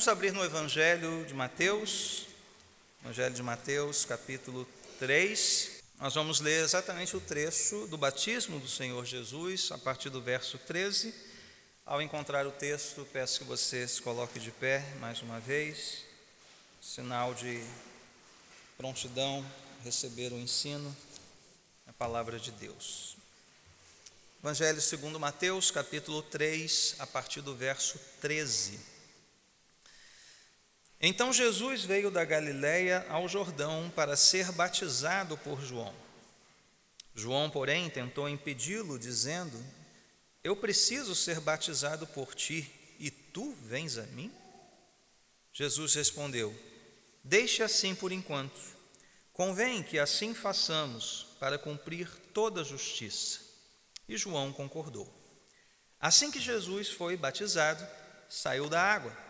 Vamos abrir no Evangelho de Mateus, Evangelho de Mateus, capítulo 3. Nós vamos ler exatamente o trecho do batismo do Senhor Jesus, a partir do verso 13. Ao encontrar o texto, peço que você se coloque de pé mais uma vez, sinal de prontidão, receber o ensino, a palavra de Deus. Evangelho segundo Mateus, capítulo 3, a partir do verso 13. Então Jesus veio da Galiléia ao Jordão para ser batizado por João. João, porém, tentou impedi-lo, dizendo: Eu preciso ser batizado por ti, e tu vens a mim? Jesus respondeu: Deixe assim por enquanto. Convém que assim façamos para cumprir toda a justiça. E João concordou. Assim que Jesus foi batizado, saiu da água.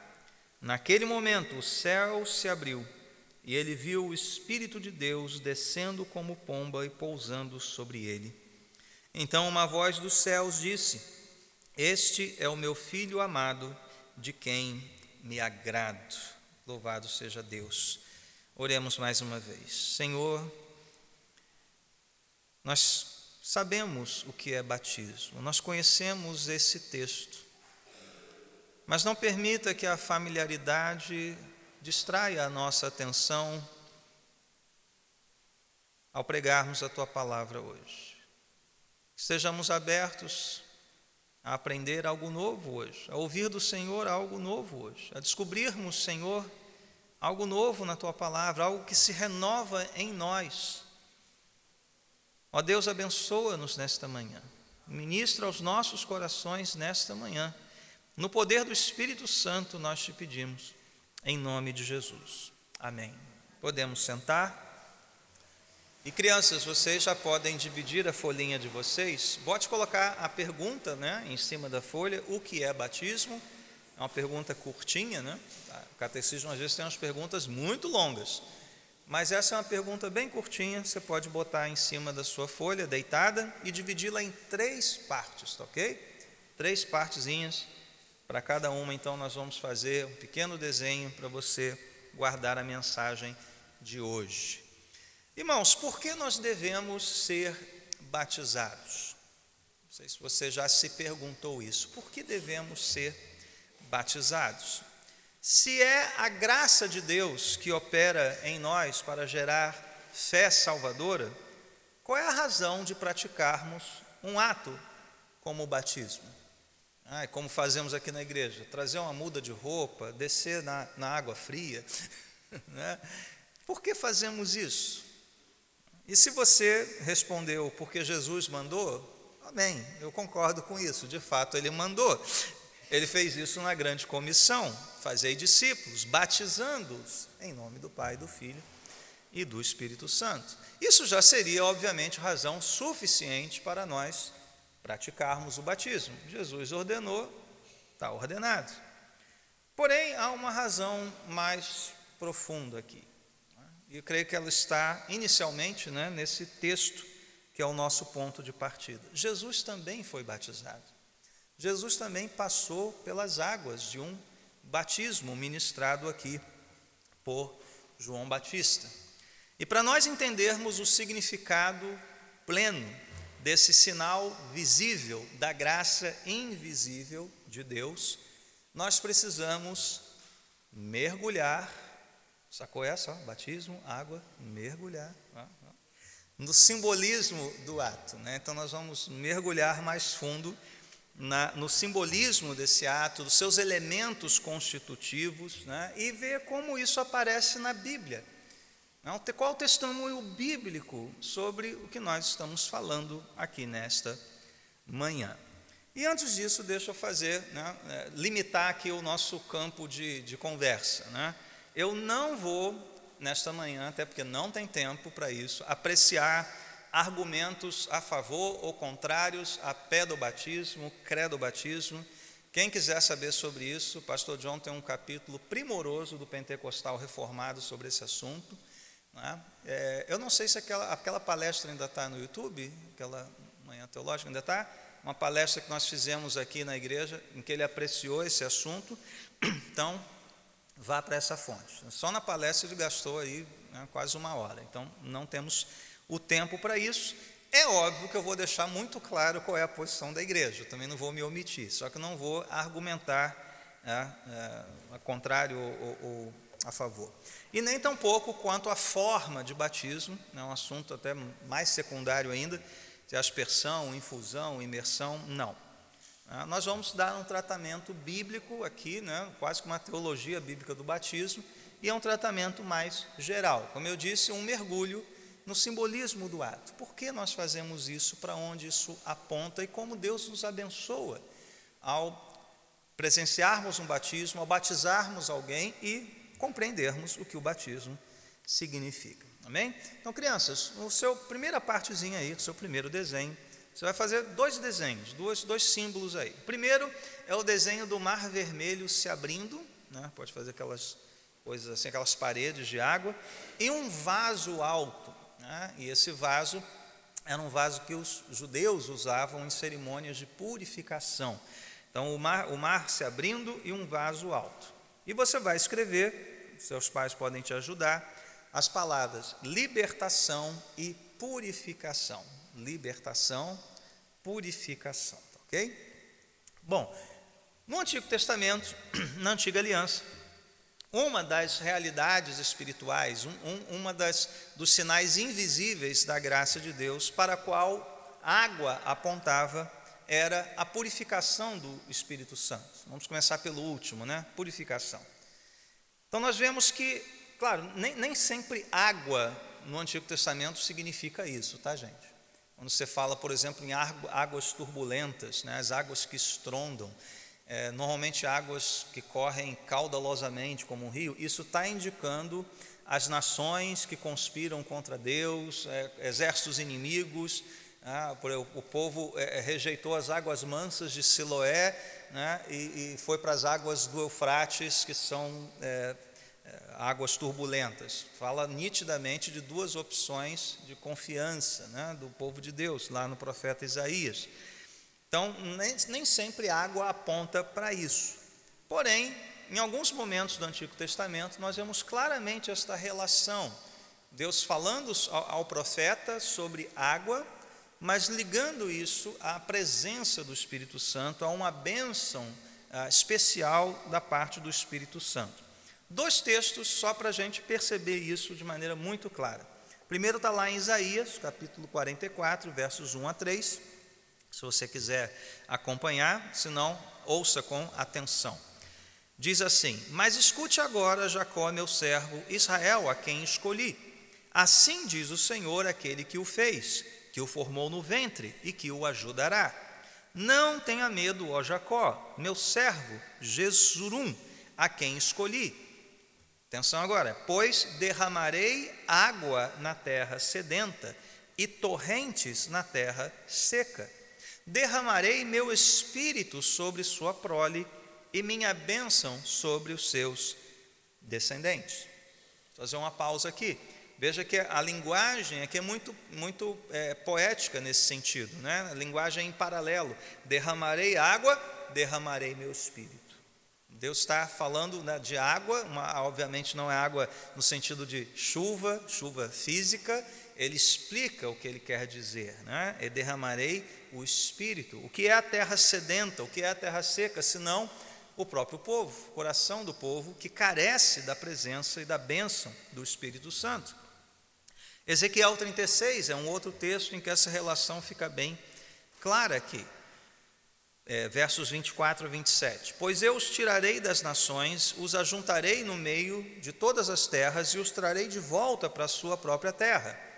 Naquele momento o céu se abriu e ele viu o Espírito de Deus descendo como pomba e pousando sobre ele. Então uma voz dos céus disse: Este é o meu filho amado, de quem me agrado. Louvado seja Deus. Oremos mais uma vez. Senhor, nós Sabemos o que é batismo, nós conhecemos esse texto, mas não permita que a familiaridade distraia a nossa atenção ao pregarmos a tua palavra hoje. Estejamos abertos a aprender algo novo hoje, a ouvir do Senhor algo novo hoje, a descobrirmos, Senhor, algo novo na tua palavra, algo que se renova em nós Ó Deus, abençoa-nos nesta manhã. Ministra aos nossos corações nesta manhã. No poder do Espírito Santo nós te pedimos, em nome de Jesus. Amém. Podemos sentar. E crianças, vocês já podem dividir a folhinha de vocês. Pode colocar a pergunta né, em cima da folha: o que é batismo? É uma pergunta curtinha, né? O catecismo às vezes tem umas perguntas muito longas. Mas essa é uma pergunta bem curtinha, você pode botar em cima da sua folha, deitada, e dividi-la em três partes, tá ok? Três partezinhas, para cada uma, então nós vamos fazer um pequeno desenho para você guardar a mensagem de hoje. Irmãos, por que nós devemos ser batizados? Não sei se você já se perguntou isso. Por que devemos ser batizados? Se é a graça de Deus que opera em nós para gerar fé salvadora, qual é a razão de praticarmos um ato como o batismo? Ah, como fazemos aqui na igreja, trazer uma muda de roupa, descer na, na água fria. Né? Por que fazemos isso? E se você respondeu porque Jesus mandou, amém, eu concordo com isso, de fato ele mandou. Ele fez isso na grande comissão, fazei discípulos, batizando-os em nome do Pai, do Filho e do Espírito Santo. Isso já seria, obviamente, razão suficiente para nós praticarmos o batismo. Jesus ordenou, está ordenado. Porém, há uma razão mais profunda aqui. Né? E eu creio que ela está inicialmente né, nesse texto, que é o nosso ponto de partida. Jesus também foi batizado. Jesus também passou pelas águas de um batismo ministrado aqui por João Batista. E para nós entendermos o significado pleno desse sinal visível da graça invisível de Deus, nós precisamos mergulhar, sacou essa? Ó, batismo, água, mergulhar. No simbolismo do ato. Né? Então nós vamos mergulhar mais fundo na, no simbolismo desse ato, dos seus elementos constitutivos, né, e ver como isso aparece na Bíblia. Qual o testemunho bíblico sobre o que nós estamos falando aqui nesta manhã? E antes disso, deixa eu fazer, né, é, limitar aqui o nosso campo de, de conversa. Né? Eu não vou, nesta manhã, até porque não tem tempo para isso, apreciar argumentos a favor ou contrários a pé do batismo, credo batismo. Quem quiser saber sobre isso, o pastor John tem um capítulo primoroso do Pentecostal Reformado sobre esse assunto. Né? É, eu não sei se aquela, aquela palestra ainda está no YouTube, aquela manhã teológica ainda está, uma palestra que nós fizemos aqui na igreja, em que ele apreciou esse assunto. Então, vá para essa fonte. Só na palestra ele gastou aí né, quase uma hora, então não temos o tempo para isso. É óbvio que eu vou deixar muito claro qual é a posição da igreja, também não vou me omitir, só que não vou argumentar é, é, a contrário ou, ou, a favor. E nem tampouco quanto à forma de batismo, é um assunto até mais secundário ainda, se aspersão, infusão, imersão, não. É, nós vamos dar um tratamento bíblico aqui, né, quase que uma teologia bíblica do batismo, e é um tratamento mais geral. Como eu disse, um mergulho no simbolismo do ato. Por que nós fazemos isso? Para onde isso aponta e como Deus nos abençoa ao presenciarmos um batismo, ao batizarmos alguém e compreendermos o que o batismo significa. Amém? Então, crianças, no seu primeira partezinha aí, do seu primeiro desenho, você vai fazer dois desenhos, dois, dois símbolos aí. O primeiro é o desenho do mar vermelho se abrindo, né? pode fazer aquelas coisas assim, aquelas paredes de água, e um vaso alto. Né? E esse vaso era um vaso que os judeus usavam em cerimônias de purificação. Então, o mar, o mar se abrindo e um vaso alto. E você vai escrever, seus pais podem te ajudar, as palavras libertação e purificação. Libertação, purificação, ok? Bom, no Antigo Testamento, na Antiga Aliança, uma das realidades espirituais, um, um, uma das dos sinais invisíveis da graça de Deus, para a qual água apontava, era a purificação do Espírito Santo. Vamos começar pelo último, né? Purificação. Então nós vemos que, claro, nem, nem sempre água no Antigo Testamento significa isso, tá, gente? Quando você fala, por exemplo, em águas turbulentas, né, as águas que estrondam, é, normalmente águas que correm caudalosamente como um rio, isso está indicando as nações que conspiram contra Deus, é, exércitos inimigos. Ah, o povo é, rejeitou as águas mansas de Siloé né, e, e, foi para as águas do Eufrates, que são é, águas turbulentas. Fala nitidamente de duas opções de confiança né, do povo de Deus, lá no profeta Isaías. Então, nem, nem sempre água aponta para isso. Porém, em alguns momentos do Antigo Testamento, nós vemos claramente esta relação. Deus falando ao, ao profeta sobre água, mas ligando isso à presença do Espírito Santo, a uma bênção ah, especial da parte do Espírito Santo. Dois textos só para a gente perceber isso de maneira muito clara. Primeiro está lá em Isaías, capítulo 44, versos 1 a 3 se você quiser acompanhar, se não, ouça com atenção. Diz assim: Mas escute agora, Jacó, meu servo, Israel, a quem escolhi. Assim diz o Senhor, aquele que o fez, que o formou no ventre e que o ajudará. Não tenha medo, ó Jacó, meu servo, Jesurum, a quem escolhi. Atenção agora, pois derramarei água na terra sedenta e torrentes na terra seca derramarei meu espírito sobre sua prole e minha bênção sobre os seus descendentes. Vou fazer uma pausa aqui. Veja que a linguagem aqui é muito, muito é, poética nesse sentido, né? A linguagem em paralelo. Derramarei água, derramarei meu espírito. Deus está falando né, de água, uma, obviamente não é água no sentido de chuva, chuva física, ele explica o que ele quer dizer, né? E derramarei o Espírito. O que é a terra sedenta, o que é a terra seca, senão o próprio povo, o coração do povo que carece da presença e da bênção do Espírito Santo. Ezequiel 36 é um outro texto em que essa relação fica bem clara aqui. É, versos 24 a 27. Pois eu os tirarei das nações, os ajuntarei no meio de todas as terras e os trarei de volta para a sua própria terra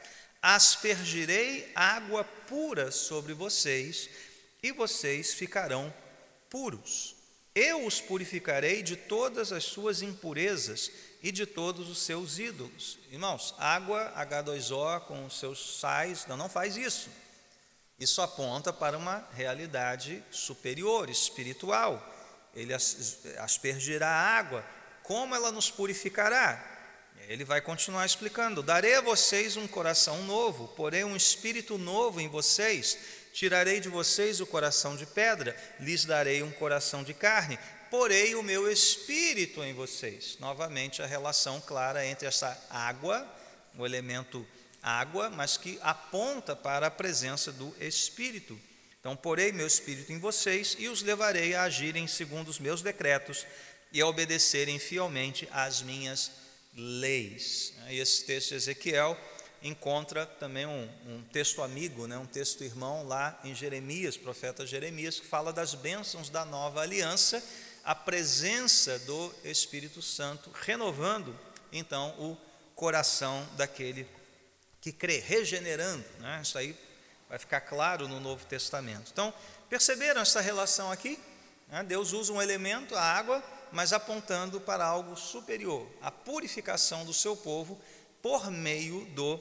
aspergirei água pura sobre vocês, e vocês ficarão puros. Eu os purificarei de todas as suas impurezas e de todos os seus ídolos. Irmãos, água H2O com os seus sais, não, não faz isso. Isso aponta para uma realidade superior, espiritual. Ele aspergirá água. Como ela nos purificará? Ele vai continuar explicando: Darei a vocês um coração novo, porém um espírito novo em vocês. Tirarei de vocês o coração de pedra, lhes darei um coração de carne. Porei o meu espírito em vocês. Novamente a relação clara entre essa água, o elemento água, mas que aponta para a presença do espírito. Então, porei meu espírito em vocês e os levarei a agirem segundo os meus decretos e a obedecerem fielmente às minhas leis. Esse texto de Ezequiel encontra também um, um, texto amigo, né, um texto irmão lá em Jeremias, profeta Jeremias, que fala das bênçãos da nova aliança, a presença do Espírito Santo, renovando então o coração daquele que crê, regenerando. Né, isso aí vai ficar claro no Novo Testamento. Então, perceberam essa relação aqui? Né, Deus usa um elemento, a água, mas apontando para algo superior, a purificação do seu povo por meio do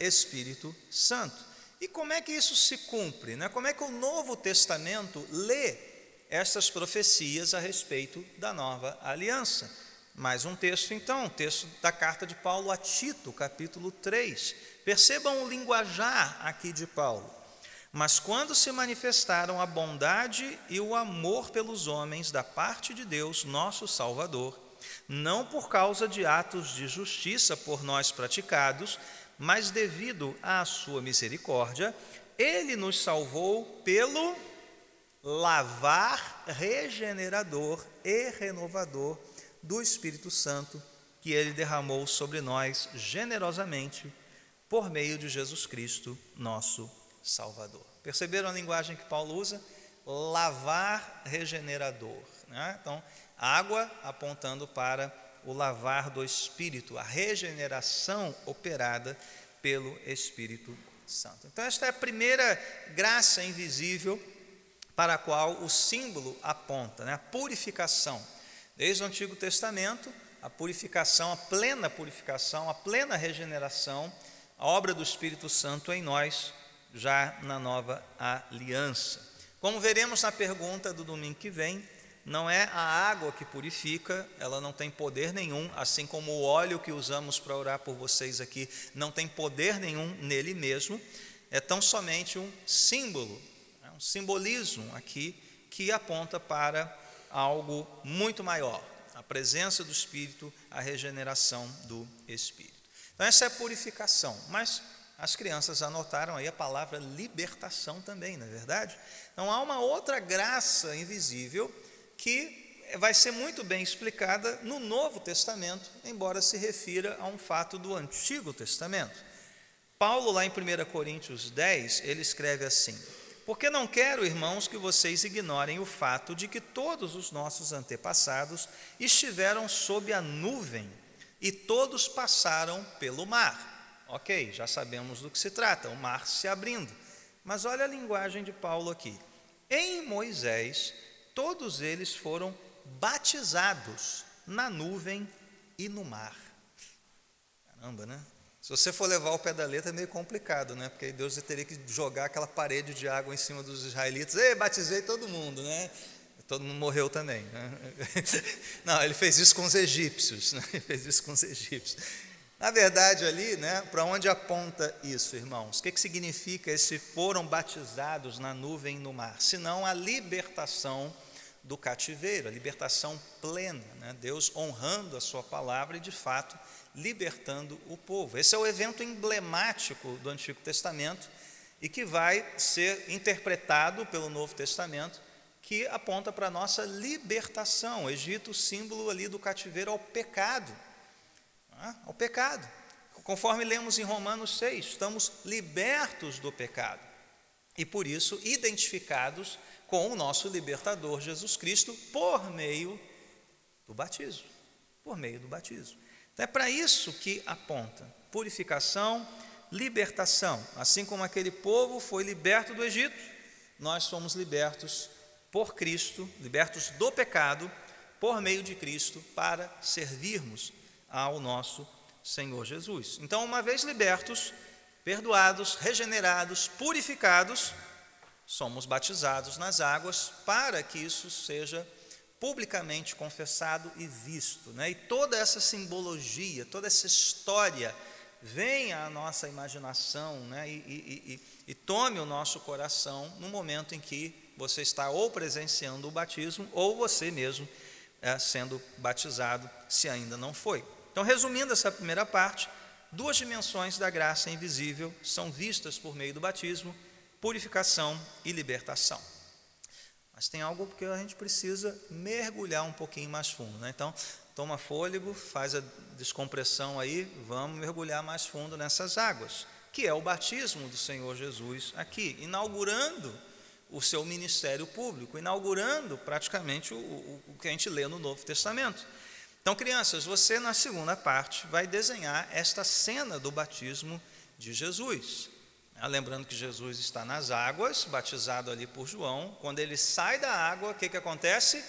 Espírito Santo. E como é que isso se cumpre? Né? Como é que o Novo Testamento lê essas profecias a respeito da nova aliança? Mais um texto, então, um texto da carta de Paulo a Tito, capítulo 3. Percebam o linguajar aqui de Paulo. Mas quando se manifestaram a bondade e o amor pelos homens da parte de Deus, nosso Salvador, não por causa de atos de justiça por nós praticados, mas devido à sua misericórdia, ele nos salvou pelo lavar regenerador e renovador do Espírito Santo que ele derramou sobre nós generosamente por meio de Jesus Cristo, nosso Salvador. Perceberam a linguagem que Paulo usa? Lavar regenerador. Né? Então, água apontando para o lavar do Espírito, a regeneração operada pelo Espírito Santo. Então, esta é a primeira graça invisível para a qual o símbolo aponta, né? a purificação. Desde o Antigo Testamento, a purificação, a plena purificação, a plena regeneração, a obra do Espírito Santo em nós, já na nova aliança. Como veremos na pergunta do domingo que vem, não é a água que purifica, ela não tem poder nenhum, assim como o óleo que usamos para orar por vocês aqui não tem poder nenhum nele mesmo, é tão somente um símbolo, um simbolismo aqui que aponta para algo muito maior, a presença do Espírito, a regeneração do Espírito. Então, essa é a purificação, mas as crianças anotaram aí a palavra libertação também, não é verdade? Então, há uma outra graça invisível que vai ser muito bem explicada no Novo Testamento, embora se refira a um fato do Antigo Testamento. Paulo, lá em 1 Coríntios 10, ele escreve assim: Porque não quero, irmãos, que vocês ignorem o fato de que todos os nossos antepassados estiveram sob a nuvem e todos passaram pelo mar. Ok, já sabemos do que se trata, o mar se abrindo. Mas olha a linguagem de Paulo aqui. Em Moisés, todos eles foram batizados na nuvem e no mar. Caramba, né? Se você for levar o pé da letra é meio complicado, né? Porque Deus teria que jogar aquela parede de água em cima dos israelitas. Ei, batizei todo mundo, né? Todo mundo morreu também. Né? Não, ele fez isso com os egípcios. Né? Ele fez isso com os egípcios. Na verdade, ali, né, para onde aponta isso, irmãos? O que, que significa esse foram batizados na nuvem e no mar? Senão a libertação do cativeiro, a libertação plena, né? Deus honrando a sua palavra e, de fato, libertando o povo. Esse é o evento emblemático do Antigo Testamento e que vai ser interpretado pelo Novo Testamento, que aponta para a nossa libertação. O Egito, símbolo ali do cativeiro ao pecado, né? ao pecado. Conforme lemos em Romanos 6, estamos libertos do pecado e, por isso, identificados com o nosso libertador Jesus Cristo por meio do batismo. Por meio do batismo. Então é para isso que aponta: purificação, libertação. Assim como aquele povo foi liberto do Egito, nós somos libertos por Cristo, libertos do pecado, por meio de Cristo, para servirmos ao nosso Senhor Jesus. Então, uma vez libertos, perdoados, regenerados, purificados, somos batizados nas águas para que isso seja publicamente confessado e visto. Né? E toda essa simbologia, toda essa história venha à nossa imaginação né? e, e, e, e tome o nosso coração no momento em que você está ou presenciando o batismo ou você mesmo é, sendo batizado, se ainda não foi. Então, resumindo essa primeira parte, duas dimensões da graça invisível são vistas por meio do batismo: purificação e libertação. Mas tem algo que a gente precisa mergulhar um pouquinho mais fundo. Né? Então, toma fôlego, faz a descompressão aí, vamos mergulhar mais fundo nessas águas, que é o batismo do Senhor Jesus aqui, inaugurando o seu ministério público, inaugurando praticamente o, o, o que a gente lê no Novo Testamento. Então, crianças, você na segunda parte vai desenhar esta cena do batismo de Jesus. Ah, lembrando que Jesus está nas águas, batizado ali por João. Quando ele sai da água, o que, que acontece?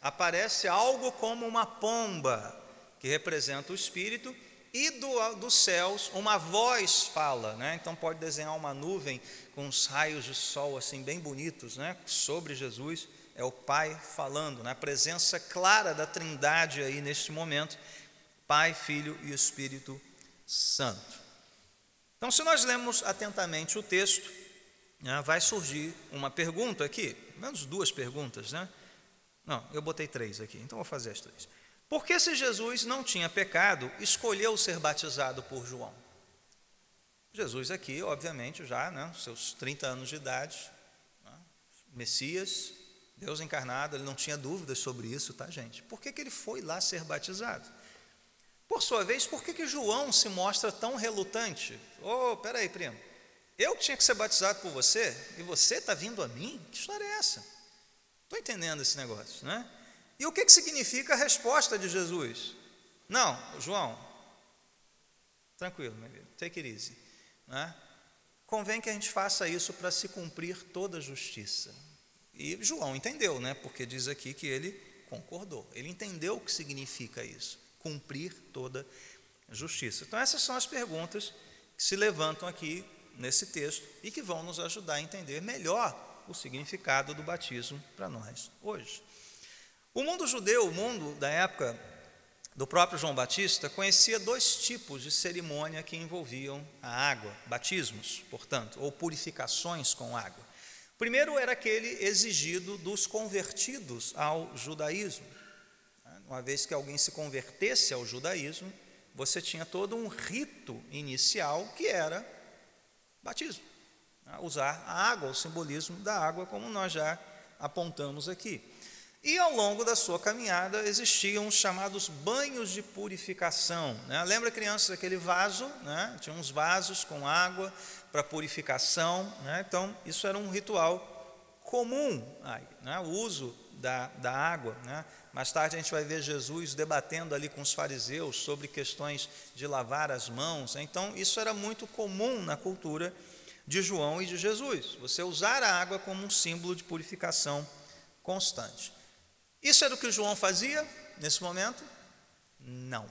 Aparece algo como uma pomba, que representa o Espírito, e do, dos céus uma voz fala. Né? Então pode desenhar uma nuvem com uns raios de sol assim bem bonitos né? sobre Jesus. É o Pai falando, né? a presença clara da Trindade aí neste momento: Pai, Filho e Espírito Santo. Então, se nós lemos atentamente o texto, né, vai surgir uma pergunta aqui, menos duas perguntas, né? Não, eu botei três aqui, então vou fazer as três. Por que, se Jesus não tinha pecado, escolheu ser batizado por João? Jesus, aqui, obviamente, já, né, seus 30 anos de idade, né, Messias, Deus encarnado, ele não tinha dúvidas sobre isso, tá, gente? Por que, que ele foi lá ser batizado? Por sua vez, por que, que João se mostra tão relutante? Oh, peraí, primo, eu tinha que ser batizado por você e você está vindo a mim? Que história é essa? Estou entendendo esse negócio, né? E o que, que significa a resposta de Jesus? Não, João, tranquilo, meu filho, take it easy. Né? Convém que a gente faça isso para se cumprir toda a justiça. E João entendeu, né? Porque diz aqui que ele concordou. Ele entendeu o que significa isso cumprir toda justiça. Então, essas são as perguntas que se levantam aqui nesse texto e que vão nos ajudar a entender melhor o significado do batismo para nós hoje. O mundo judeu, o mundo da época do próprio João Batista, conhecia dois tipos de cerimônia que envolviam a água, batismos, portanto, ou purificações com água. Primeiro era aquele exigido dos convertidos ao judaísmo. Uma vez que alguém se convertesse ao judaísmo, você tinha todo um rito inicial que era batismo. Né? Usar a água, o simbolismo da água, como nós já apontamos aqui. E ao longo da sua caminhada existiam os chamados banhos de purificação. Né? Lembra, crianças, aquele vaso? Né? Tinha uns vasos com água para purificação. Né? Então, isso era um ritual comum, né? o uso da, da água. Né? Mais tarde a gente vai ver Jesus debatendo ali com os fariseus sobre questões de lavar as mãos. Então, isso era muito comum na cultura de João e de Jesus. Você usar a água como um símbolo de purificação constante. Isso era o que João fazia nesse momento? Não.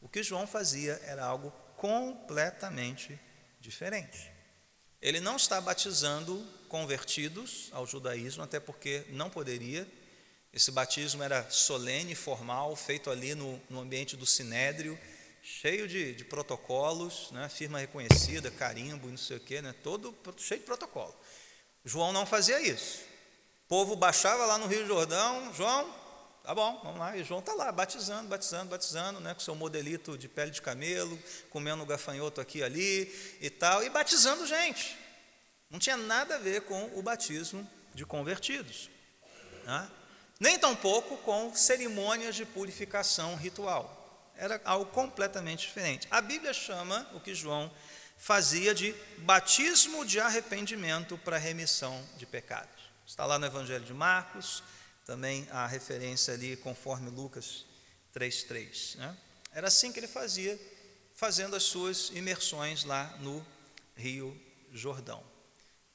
O que João fazia era algo completamente diferente. Ele não está batizando convertidos ao judaísmo, até porque não poderia, esse batismo era solene, formal, feito ali no, no ambiente do sinédrio, cheio de, de protocolos, né, firma reconhecida, carimbo não sei o quê, né, todo cheio de protocolo. João não fazia isso. O povo baixava lá no Rio Jordão, João, tá bom, vamos lá. E João está lá, batizando, batizando, batizando, né, com seu modelito de pele de camelo, comendo gafanhoto aqui e ali e tal, e batizando gente. Não tinha nada a ver com o batismo de convertidos. Né? Nem tampouco com cerimônias de purificação ritual. Era algo completamente diferente. A Bíblia chama o que João fazia de batismo de arrependimento para remissão de pecados. Está lá no Evangelho de Marcos, também a referência ali conforme Lucas 3,3. Né? Era assim que ele fazia, fazendo as suas imersões lá no Rio Jordão.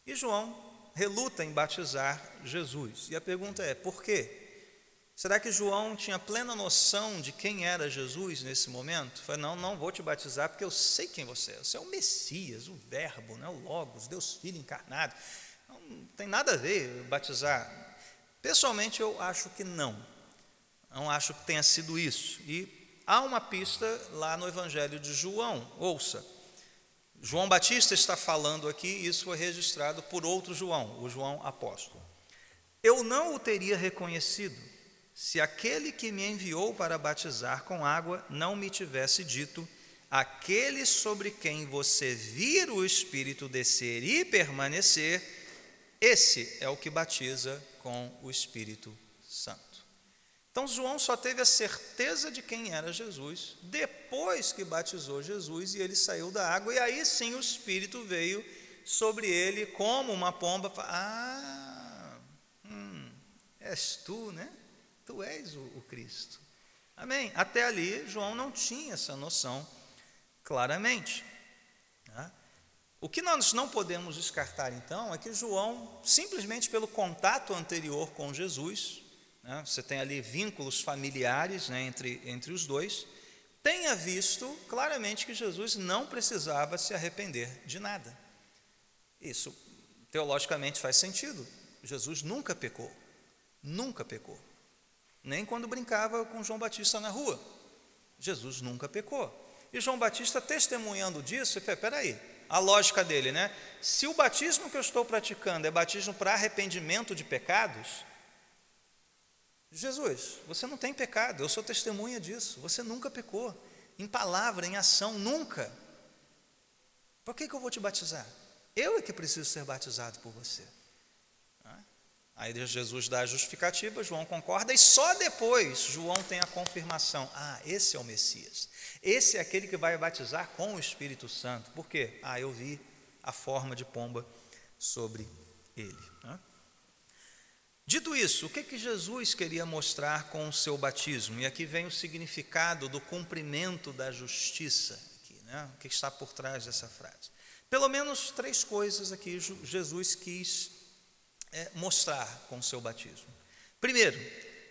E João reluta em batizar Jesus. E a pergunta é: por quê? Será que João tinha plena noção de quem era Jesus nesse momento? Falei, não, não vou te batizar porque eu sei quem você é. Você é o Messias, o Verbo, né? o Logos, Deus Filho encarnado. Não tem nada a ver batizar. Pessoalmente, eu acho que não. Não acho que tenha sido isso. E há uma pista lá no Evangelho de João. Ouça. João Batista está falando aqui, isso foi registrado por outro João, o João apóstolo. Eu não o teria reconhecido, se aquele que me enviou para batizar com água não me tivesse dito: aquele sobre quem você vir o Espírito descer e permanecer, esse é o que batiza com o Espírito Santo. Então, João só teve a certeza de quem era Jesus depois que batizou Jesus e ele saiu da água, e aí sim o Espírito veio sobre ele como uma pomba. Ah, hum, és tu, né? Tu és o, o Cristo. Amém. Até ali, João não tinha essa noção claramente. Né? O que nós não podemos descartar, então, é que João, simplesmente pelo contato anterior com Jesus, né, você tem ali vínculos familiares né, entre, entre os dois, tenha visto claramente que Jesus não precisava se arrepender de nada. Isso teologicamente faz sentido. Jesus nunca pecou, nunca pecou. Nem quando brincava com João Batista na rua. Jesus nunca pecou. E João Batista testemunhando disso, ele falou, peraí, a lógica dele, né? Se o batismo que eu estou praticando é batismo para arrependimento de pecados, Jesus, você não tem pecado, eu sou testemunha disso, você nunca pecou, em palavra, em ação, nunca. Por que, que eu vou te batizar? Eu é que preciso ser batizado por você. Aí Jesus dá a justificativa, João concorda, e só depois João tem a confirmação: ah, esse é o Messias, esse é aquele que vai batizar com o Espírito Santo. Por quê? Ah, eu vi a forma de pomba sobre ele. Dito isso, o que, que Jesus queria mostrar com o seu batismo? E aqui vem o significado do cumprimento da justiça, aqui, né? o que está por trás dessa frase. Pelo menos três coisas aqui Jesus quis é, mostrar com o seu batismo. Primeiro,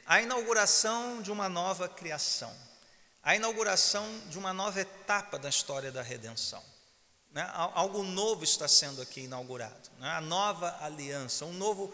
a inauguração de uma nova criação, a inauguração de uma nova etapa da história da redenção. Né? Algo novo está sendo aqui inaugurado, né? a nova aliança, um novo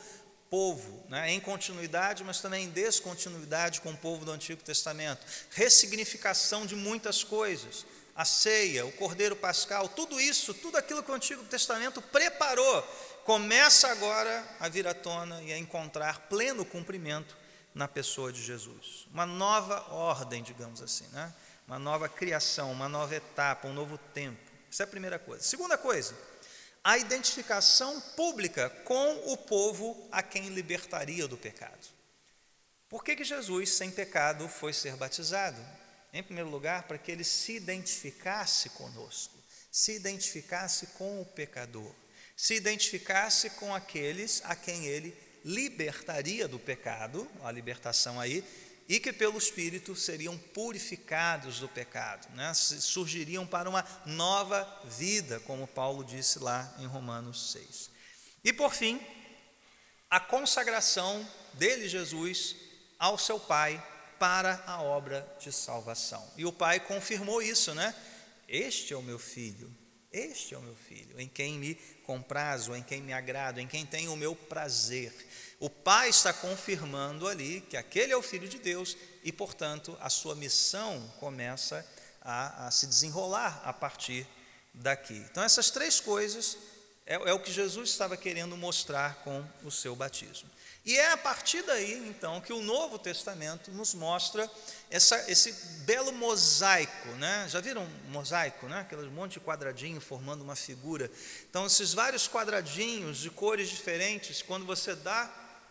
povo, né? em continuidade, mas também em descontinuidade com o povo do Antigo Testamento, ressignificação de muitas coisas, a ceia, o cordeiro pascal, tudo isso, tudo aquilo que o Antigo Testamento preparou começa agora a vir à tona e a encontrar pleno cumprimento na pessoa de Jesus. Uma nova ordem, digamos assim, né? uma nova criação, uma nova etapa, um novo tempo. Isso é a primeira coisa. Segunda coisa, a identificação pública com o povo a quem libertaria do pecado. Por que, que Jesus, sem pecado, foi ser batizado? Em primeiro lugar, para que ele se identificasse conosco, se identificasse com o pecador se identificasse com aqueles a quem ele libertaria do pecado, a libertação aí, e que pelo Espírito seriam purificados do pecado, né? surgiriam para uma nova vida, como Paulo disse lá em Romanos 6. E por fim, a consagração dele, Jesus, ao seu Pai para a obra de salvação. E o Pai confirmou isso, né? Este é o meu filho, este é o meu filho, em quem me comprazo, em quem me agrado, em quem tem o meu prazer. O Pai está confirmando ali que aquele é o Filho de Deus e, portanto, a sua missão começa a, a se desenrolar a partir daqui. Então, essas três coisas é, é o que Jesus estava querendo mostrar com o seu batismo. E é a partir daí, então, que o Novo Testamento nos mostra essa, esse belo mosaico, né? Já viram um mosaico, né? Aquele monte de quadradinho formando uma figura. Então, esses vários quadradinhos de cores diferentes, quando você dá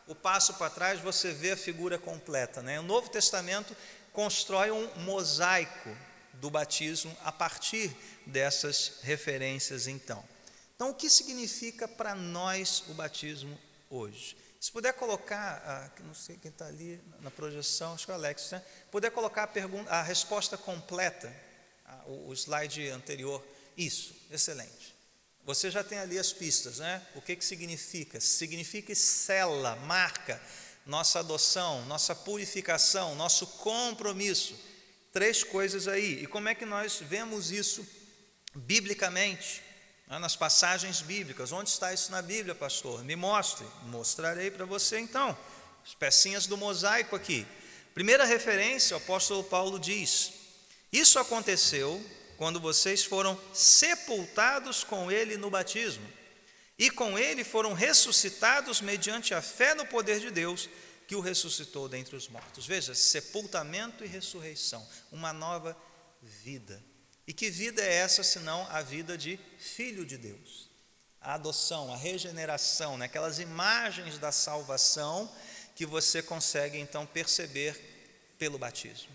o passo para trás, você vê a figura completa, né? O Novo Testamento constrói um mosaico do batismo a partir dessas referências, então. Então, o que significa para nós o batismo hoje? Se puder colocar, ah, não sei quem está ali na projeção, acho que é o Alex, né? Puder colocar a, pergunta, a resposta completa, ah, o, o, slide anterior. Isso, excelente. Você já tem ali as pistas, né? O que, que significa? Significa cela, marca nossa adoção, nossa purificação, nosso compromisso. Três coisas aí. E como é que nós vemos isso biblicamente? Né, nas passagens bíblicas. Onde está isso na Bíblia, pastor? Me mostre. Mostrarei para você então. As pecinhas do mosaico aqui. Primeira referência, o apóstolo Paulo diz: Isso aconteceu quando vocês foram sepultados com ele no batismo, e com ele foram ressuscitados mediante a fé no poder de Deus, que o ressuscitou dentre os mortos. Veja, sepultamento e ressurreição, uma nova vida. E que vida é essa senão a vida de filho de Deus? A adoção, a regeneração, né? aquelas imagens da salvação que você consegue então perceber pelo batismo.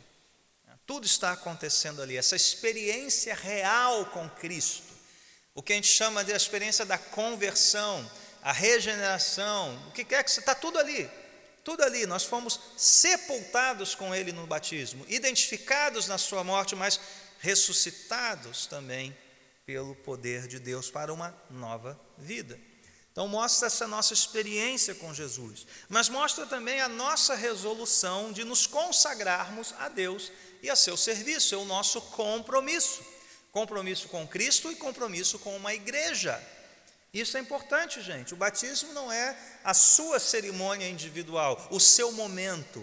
Tudo está acontecendo ali, essa experiência real com Cristo, o que a gente chama de experiência da conversão, a regeneração, o que quer que está tudo ali, tudo ali. Nós fomos sepultados com Ele no batismo, identificados na Sua morte, mas ressuscitados também pelo poder de Deus para uma nova vida. Então, mostra essa nossa experiência com Jesus, mas mostra também a nossa resolução de nos consagrarmos a Deus e a seu serviço, é o nosso compromisso. Compromisso com Cristo e compromisso com uma igreja. Isso é importante, gente. O batismo não é a sua cerimônia individual, o seu momento,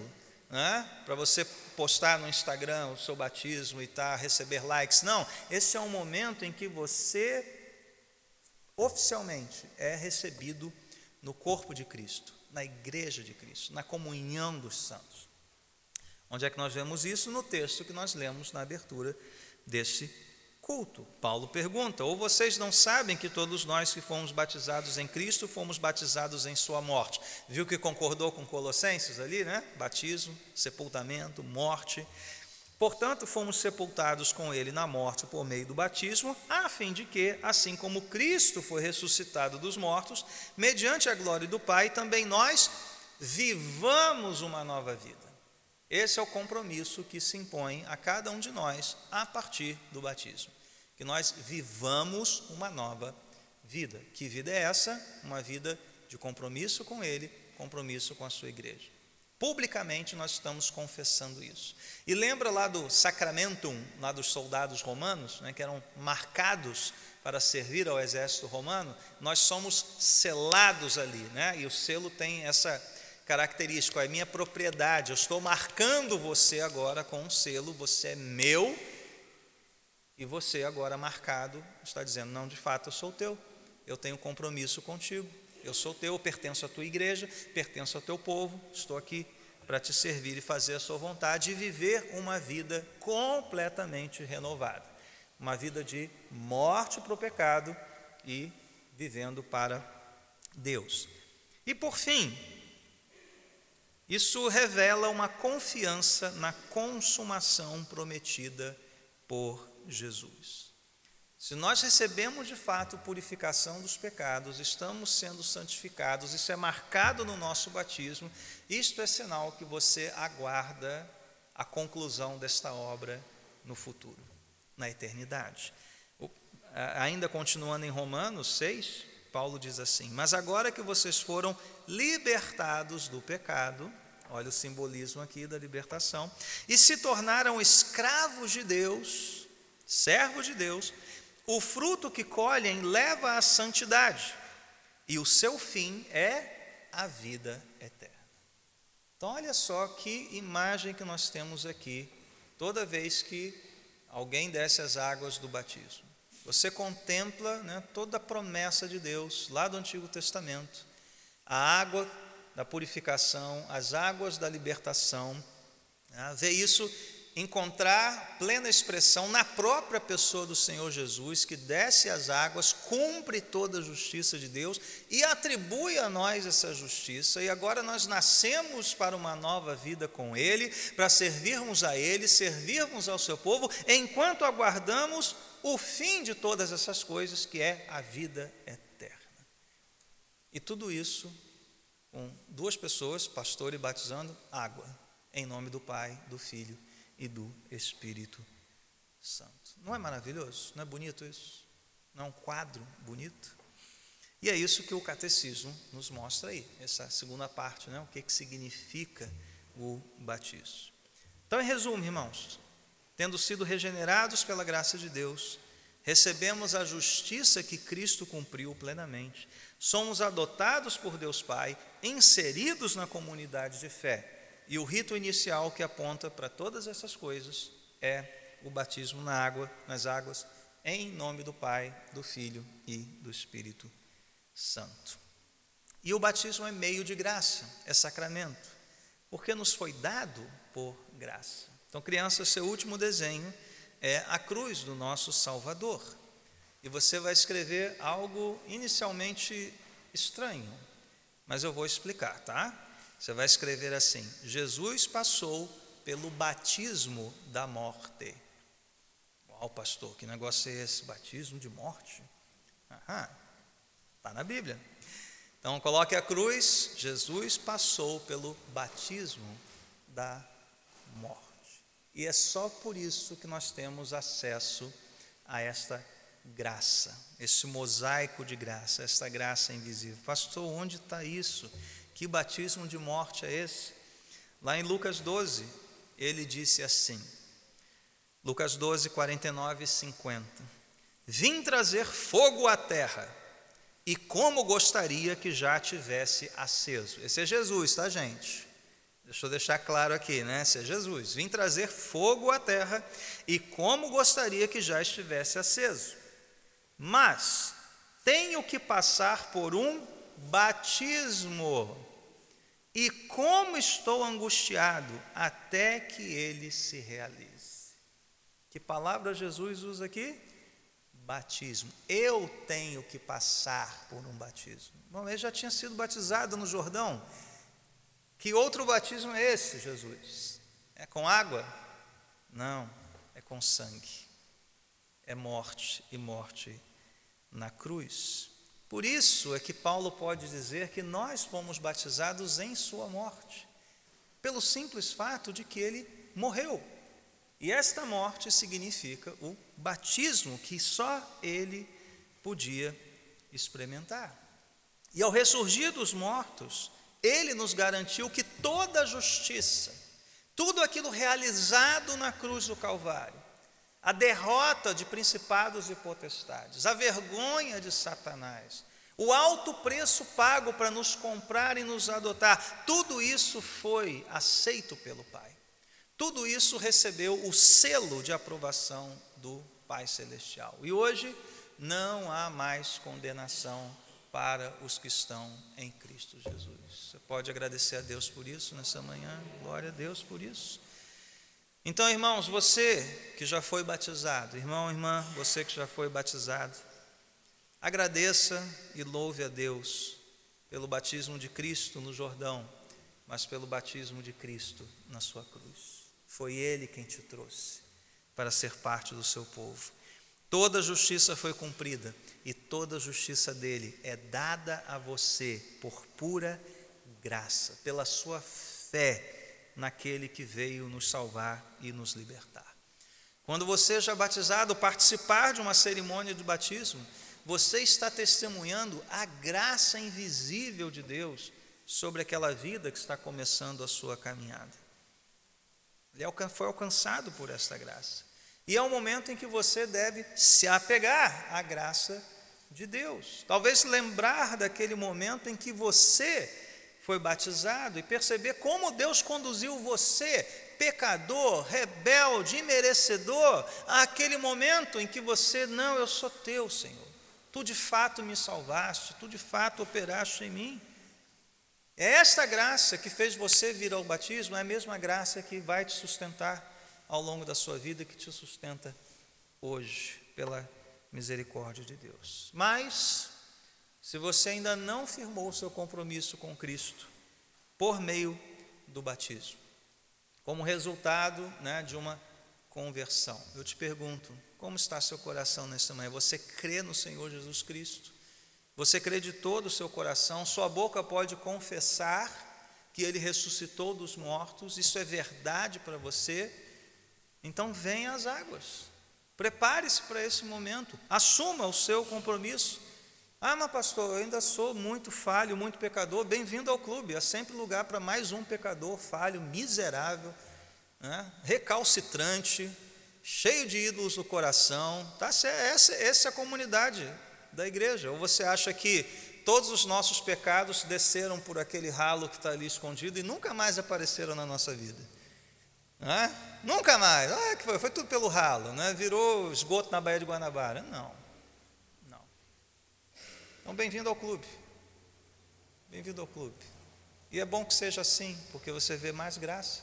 né? para você postar no Instagram o seu batismo e tá, receber likes. Não, esse é um momento em que você oficialmente é recebido no corpo de Cristo, na igreja de Cristo, na comunhão dos santos. Onde é que nós vemos isso? No texto que nós lemos na abertura desse culto. Paulo pergunta: Ou vocês não sabem que todos nós que fomos batizados em Cristo fomos batizados em Sua morte? Viu que concordou com Colossenses ali, né? Batismo, sepultamento, morte. Portanto, fomos sepultados com Ele na morte por meio do batismo, a fim de que, assim como Cristo foi ressuscitado dos mortos, mediante a glória do Pai, também nós vivamos uma nova vida. Esse é o compromisso que se impõe a cada um de nós a partir do batismo. Que nós vivamos uma nova vida. Que vida é essa? Uma vida de compromisso com Ele, compromisso com a sua igreja. Publicamente nós estamos confessando isso. E lembra lá do sacramentum, lá dos soldados romanos, né, que eram marcados para servir ao exército romano? Nós somos selados ali, né? E o selo tem essa característico, é minha propriedade. Eu estou marcando você agora com um selo, você é meu, e você agora marcado está dizendo: não, de fato eu sou teu, eu tenho compromisso contigo, eu sou teu, eu pertenço à tua igreja, pertenço ao teu povo, estou aqui para te servir e fazer a sua vontade e viver uma vida completamente renovada. Uma vida de morte para o pecado e vivendo para Deus. E por fim, isso revela uma confiança na consumação prometida por Jesus. Se nós recebemos de fato purificação dos pecados, estamos sendo santificados, isso é marcado no nosso batismo, isto é sinal que você aguarda a conclusão desta obra no futuro, na eternidade. Ainda continuando em Romanos 6, Paulo diz assim: Mas agora que vocês foram libertados do pecado, Olha o simbolismo aqui da libertação. E se tornaram escravos de Deus, servos de Deus, o fruto que colhem leva à santidade, e o seu fim é a vida eterna. Então, olha só que imagem que nós temos aqui, toda vez que alguém desce as águas do batismo. Você contempla né, toda a promessa de Deus lá do Antigo Testamento. A água da purificação, as águas da libertação. Né? Ver isso encontrar plena expressão na própria pessoa do Senhor Jesus, que desce as águas, cumpre toda a justiça de Deus e atribui a nós essa justiça. E agora nós nascemos para uma nova vida com Ele, para servirmos a Ele, servirmos ao seu povo, enquanto aguardamos o fim de todas essas coisas, que é a vida eterna. E tudo isso com duas pessoas, pastor e batizando, água, em nome do Pai, do Filho e do Espírito Santo. Não é maravilhoso? Não é bonito isso? Não é um quadro bonito? E é isso que o catecismo nos mostra aí, essa segunda parte, né? o que, que significa o batismo. Então, em resumo, irmãos, tendo sido regenerados pela graça de Deus, recebemos a justiça que Cristo cumpriu plenamente, somos adotados por Deus Pai, inseridos na comunidade de fé. E o rito inicial que aponta para todas essas coisas é o batismo na água, nas águas, em nome do Pai, do Filho e do Espírito Santo. E o batismo é meio de graça, é sacramento. porque nos foi dado por graça. Então, criança, seu último desenho é a cruz do nosso Salvador. E você vai escrever algo inicialmente estranho, mas eu vou explicar, tá? Você vai escrever assim: Jesus passou pelo batismo da morte. Uau, pastor, que negócio é esse? Batismo de morte? Aham, está na Bíblia. Então coloque a cruz, Jesus passou pelo batismo da morte. E é só por isso que nós temos acesso a esta graça, esse mosaico de graça, esta graça invisível. Pastor, onde está isso? Que batismo de morte é esse? Lá em Lucas 12, ele disse assim, Lucas 12, 49 e 50: Vim trazer fogo à terra, e como gostaria que já tivesse aceso. Esse é Jesus, tá, gente? Deixa eu deixar claro aqui, né? Esse é Jesus. Vim trazer fogo à terra, e como gostaria que já estivesse aceso. Mas tenho que passar por um batismo e como estou angustiado até que ele se realize. Que palavra Jesus usa aqui? Batismo. Eu tenho que passar por um batismo. Bom, ele já tinha sido batizado no Jordão. Que outro batismo é esse, Jesus? É com água? Não, é com sangue. É morte e morte na cruz. Por isso é que Paulo pode dizer que nós fomos batizados em Sua morte, pelo simples fato de que Ele morreu. E esta morte significa o batismo que só Ele podia experimentar. E ao ressurgir dos mortos, Ele nos garantiu que toda a justiça, tudo aquilo realizado na cruz do Calvário, a derrota de principados e potestades, a vergonha de Satanás, o alto preço pago para nos comprar e nos adotar, tudo isso foi aceito pelo Pai. Tudo isso recebeu o selo de aprovação do Pai Celestial. E hoje não há mais condenação para os que estão em Cristo Jesus. Você pode agradecer a Deus por isso nessa manhã, glória a Deus por isso. Então, irmãos, você que já foi batizado, irmão, irmã, você que já foi batizado, agradeça e louve a Deus pelo batismo de Cristo no Jordão, mas pelo batismo de Cristo na sua cruz. Foi Ele quem te trouxe para ser parte do seu povo. Toda a justiça foi cumprida e toda a justiça dele é dada a você por pura graça, pela sua fé naquele que veio nos salvar e nos libertar. Quando você já batizado, participar de uma cerimônia de batismo, você está testemunhando a graça invisível de Deus sobre aquela vida que está começando a sua caminhada. Ele foi alcançado por esta graça. E é o momento em que você deve se apegar à graça de Deus. Talvez lembrar daquele momento em que você foi batizado e perceber como Deus conduziu você, pecador, rebelde, imerecedor, àquele momento em que você, não, eu sou teu, Senhor. Tu de fato me salvaste, tu de fato operaste em mim. É esta graça que fez você vir ao batismo, é a mesma graça que vai te sustentar ao longo da sua vida, que te sustenta hoje, pela misericórdia de Deus. Mas, se você ainda não firmou o seu compromisso com Cristo por meio do batismo, como resultado né, de uma conversão, eu te pergunto: como está seu coração nesta manhã? Você crê no Senhor Jesus Cristo? Você crê de todo o seu coração? Sua boca pode confessar que Ele ressuscitou dos mortos, isso é verdade para você? Então venha às águas. Prepare-se para esse momento, assuma o seu compromisso. Ah, mas pastor, eu ainda sou muito falho, muito pecador. Bem-vindo ao clube. Há sempre lugar para mais um pecador falho, miserável, né? recalcitrante, cheio de ídolos no coração. Tá? Essa, essa é a comunidade da igreja. Ou você acha que todos os nossos pecados desceram por aquele ralo que está ali escondido e nunca mais apareceram na nossa vida? Nunca mais. Ah, que foi? foi tudo pelo ralo, né? virou esgoto na Baía de Guanabara. Não. Então, bem-vindo ao clube. Bem-vindo ao clube. E é bom que seja assim, porque você vê mais graça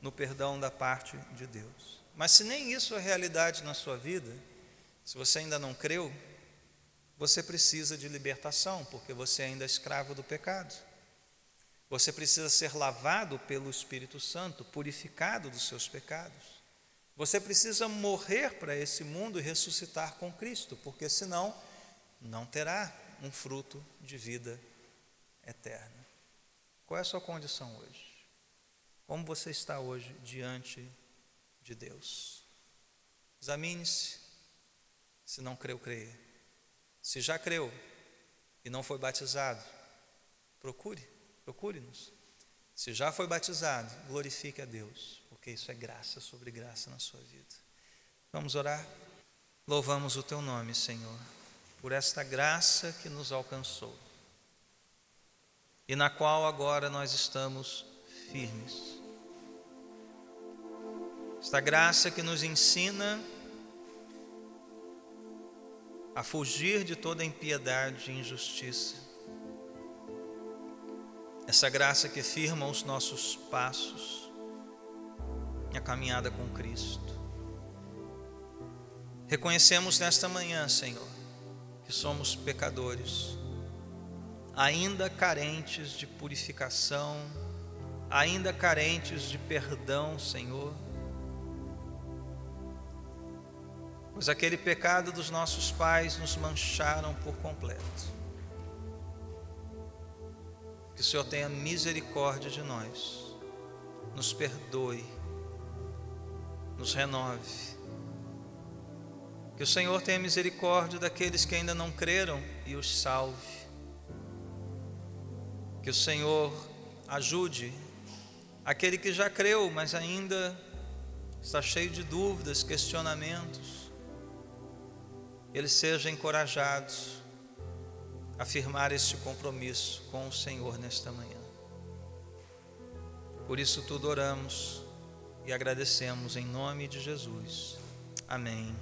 no perdão da parte de Deus. Mas se nem isso é realidade na sua vida, se você ainda não creu, você precisa de libertação, porque você ainda é escravo do pecado. Você precisa ser lavado pelo Espírito Santo, purificado dos seus pecados. Você precisa morrer para esse mundo e ressuscitar com Cristo, porque senão não terá um fruto de vida eterna. Qual é a sua condição hoje? Como você está hoje diante de Deus? Examine-se. Se não creu, creia. Se já creu e não foi batizado, procure, procure-nos. Se já foi batizado, glorifique a Deus, porque isso é graça sobre graça na sua vida. Vamos orar? Louvamos o teu nome, Senhor, por esta graça que nos alcançou e na qual agora nós estamos firmes. Esta graça que nos ensina a fugir de toda impiedade e injustiça. Essa graça que firma os nossos passos e a caminhada com Cristo. Reconhecemos nesta manhã, Senhor, que somos pecadores, ainda carentes de purificação, ainda carentes de perdão, Senhor pois aquele pecado dos nossos pais nos mancharam por completo. Que o Senhor tenha misericórdia de nós, nos perdoe, nos renove. Que o Senhor tenha misericórdia daqueles que ainda não creram e os salve. Que o Senhor ajude aquele que já creu, mas ainda está cheio de dúvidas, questionamentos eles sejam encorajados a firmar este compromisso com o Senhor nesta manhã. Por isso tudo oramos e agradecemos em nome de Jesus. Amém.